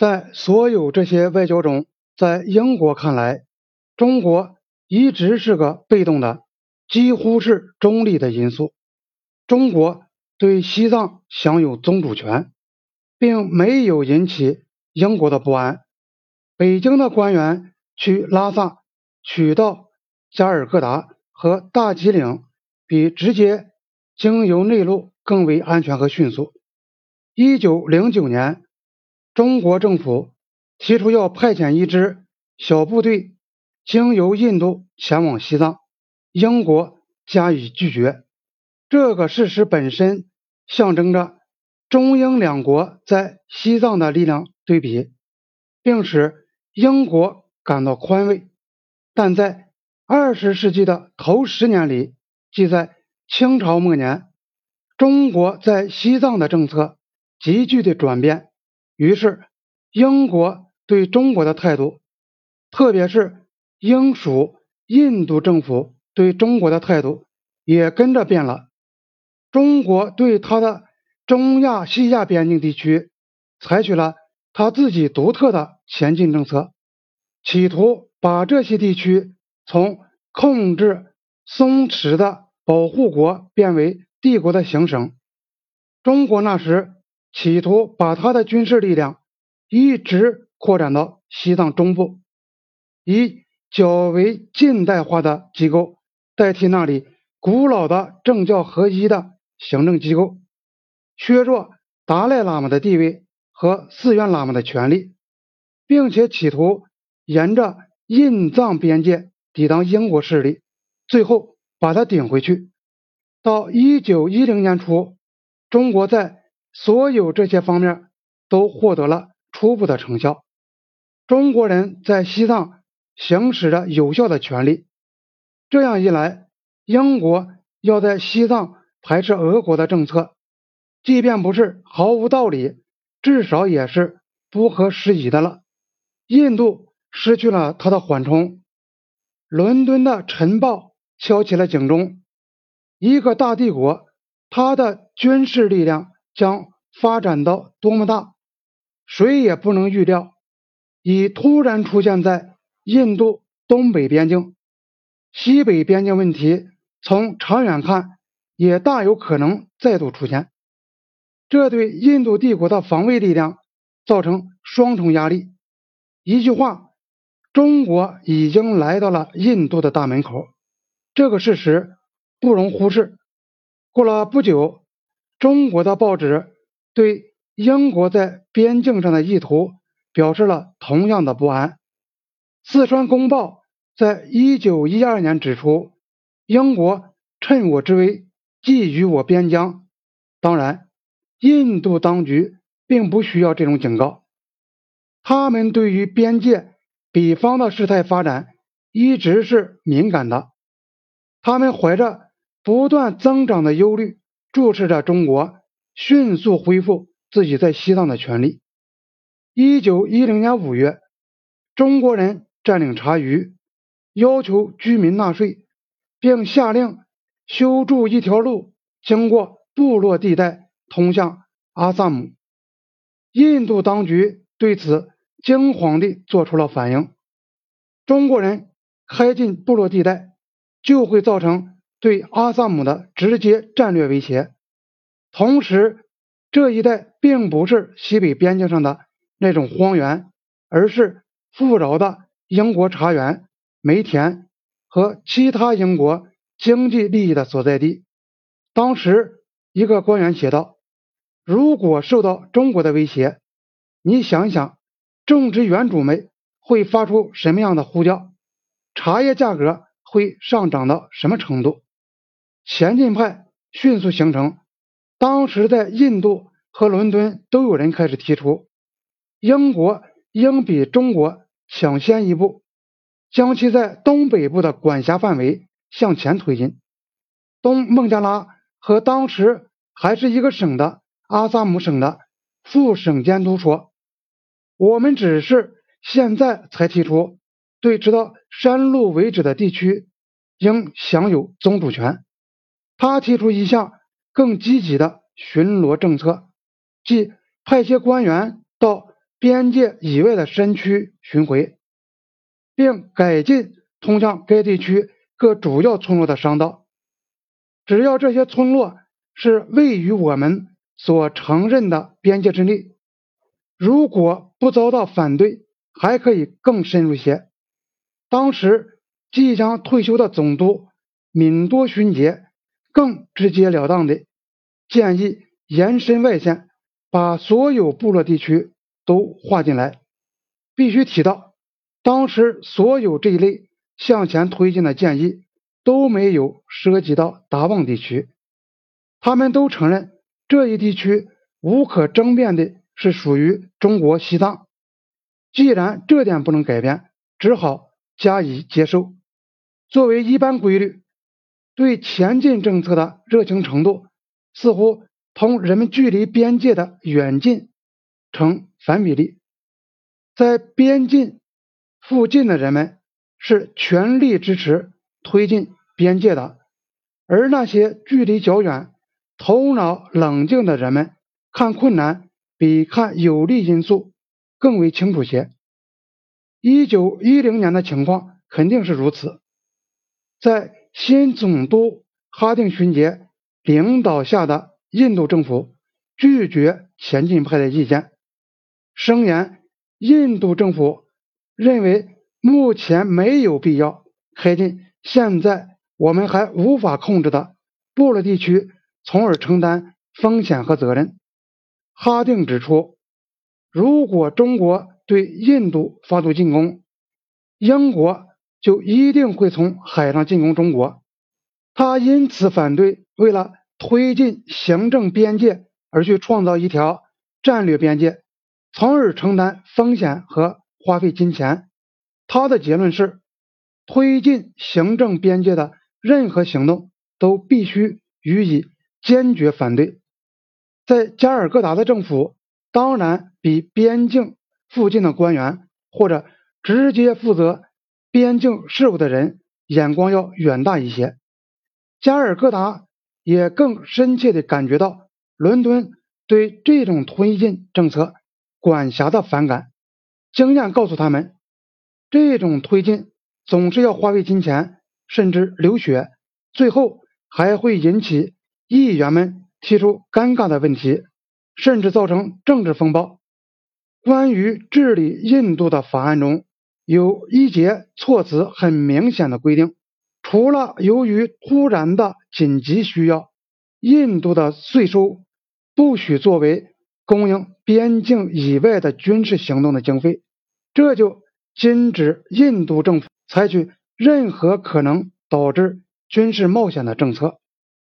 在所有这些外交中，在英国看来，中国一直是个被动的，几乎是中立的因素。中国对西藏享有宗主权，并没有引起英国的不安。北京的官员去拉萨取道加尔各答和大吉岭，比直接经由内陆更为安全和迅速。一九零九年。中国政府提出要派遣一支小部队经由印度前往西藏，英国加以拒绝。这个事实本身象征着中英两国在西藏的力量对比，并使英国感到宽慰。但在二十世纪的头十年里，即在清朝末年，中国在西藏的政策急剧的转变。于是，英国对中国的态度，特别是英属印度政府对中国的态度，也跟着变了。中国对他的中亚、西亚边境地区采取了他自己独特的前进政策，企图把这些地区从控制松弛的保护国变为帝国的行省。中国那时。企图把他的军事力量一直扩展到西藏中部，以较为近代化的机构代替那里古老的政教合一的行政机构，削弱达赖喇嘛的地位和寺院喇嘛的权利，并且企图沿着印藏边界抵挡英国势力，最后把他顶回去。到一九一零年初，中国在所有这些方面都获得了初步的成效。中国人在西藏行使着有效的权利。这样一来，英国要在西藏排斥俄国的政策，即便不是毫无道理，至少也是不合时宜的了。印度失去了它的缓冲。伦敦的晨报敲起了警钟：一个大帝国，它的军事力量。将发展到多么大，谁也不能预料。已突然出现在印度东北边境、西北边境问题，从长远看也大有可能再度出现。这对印度帝国的防卫力量造成双重压力。一句话，中国已经来到了印度的大门口，这个事实不容忽视。过了不久。中国的报纸对英国在边境上的意图表示了同样的不安。四川公报在一九一二年指出，英国趁我之危觊觎我边疆。当然，印度当局并不需要这种警告，他们对于边界彼方的事态发展一直是敏感的，他们怀着不断增长的忧虑。注视着中国迅速恢复自己在西藏的权利。一九一零年五月，中国人占领察隅，要求居民纳税，并下令修筑一条路，经过部落地带通向阿萨姆。印度当局对此惊慌地做出了反应：中国人开进部落地带，就会造成。对阿萨姆的直接战略威胁，同时这一带并不是西北边境上的那种荒原，而是富饶的英国茶园、煤田和其他英国经济利益的所在地。当时一个官员写道：“如果受到中国的威胁，你想一想，种植园主们会发出什么样的呼叫？茶叶价格会上涨到什么程度？”前进派迅速形成。当时在印度和伦敦都有人开始提出，英国应比中国抢先一步，将其在东北部的管辖范围向前推进。东孟加拉和当时还是一个省的阿萨姆省的副省监督说：“我们只是现在才提出，对直到山路为止的地区应享有宗主权。”他提出一项更积极的巡逻政策，即派些官员到边界以外的山区巡回，并改进通向该地区各主要村落的商道。只要这些村落是位于我们所承认的边界之内，如果不遭到反对，还可以更深入些。当时即将退休的总督敏多勋杰更直截了当的建议延伸外线，把所有部落地区都划进来。必须提到，当时所有这一类向前推进的建议。都没有涉及到达旺地区，他们都承认这一地区无可争辩的是属于中国西藏。既然这点不能改变，只好加以接受。作为一般规律，对前进政策的热情程度似乎同人们距离边界的远近成反比例。在边境附近的人们是全力支持。推进边界的，而那些距离较远、头脑冷静的人们，看困难比看有利因素更为清楚些。一九一零年的情况肯定是如此。在新总督哈定勋杰领导下的印度政府拒绝前进派的意见，声言印度政府认为目前没有必要开进。现在我们还无法控制的部落地区，从而承担风险和责任。哈定指出，如果中国对印度发动进攻，英国就一定会从海上进攻中国。他因此反对为了推进行政边界而去创造一条战略边界，从而承担风险和花费金钱。他的结论是。推进行政边界的任何行动都必须予以坚决反对。在加尔各答的政府当然比边境附近的官员或者直接负责边境事务的人眼光要远大一些。加尔各答也更深切地感觉到伦敦对这种推进政策管辖的反感。经验告诉他们，这种推进。总是要花费金钱，甚至流血，最后还会引起议员们提出尴尬的问题，甚至造成政治风暴。关于治理印度的法案中有一节措辞很明显的规定：除了由于突然的紧急需要，印度的税收不许作为供应边境以外的军事行动的经费。这就禁止印度政府。采取任何可能导致军事冒险的政策。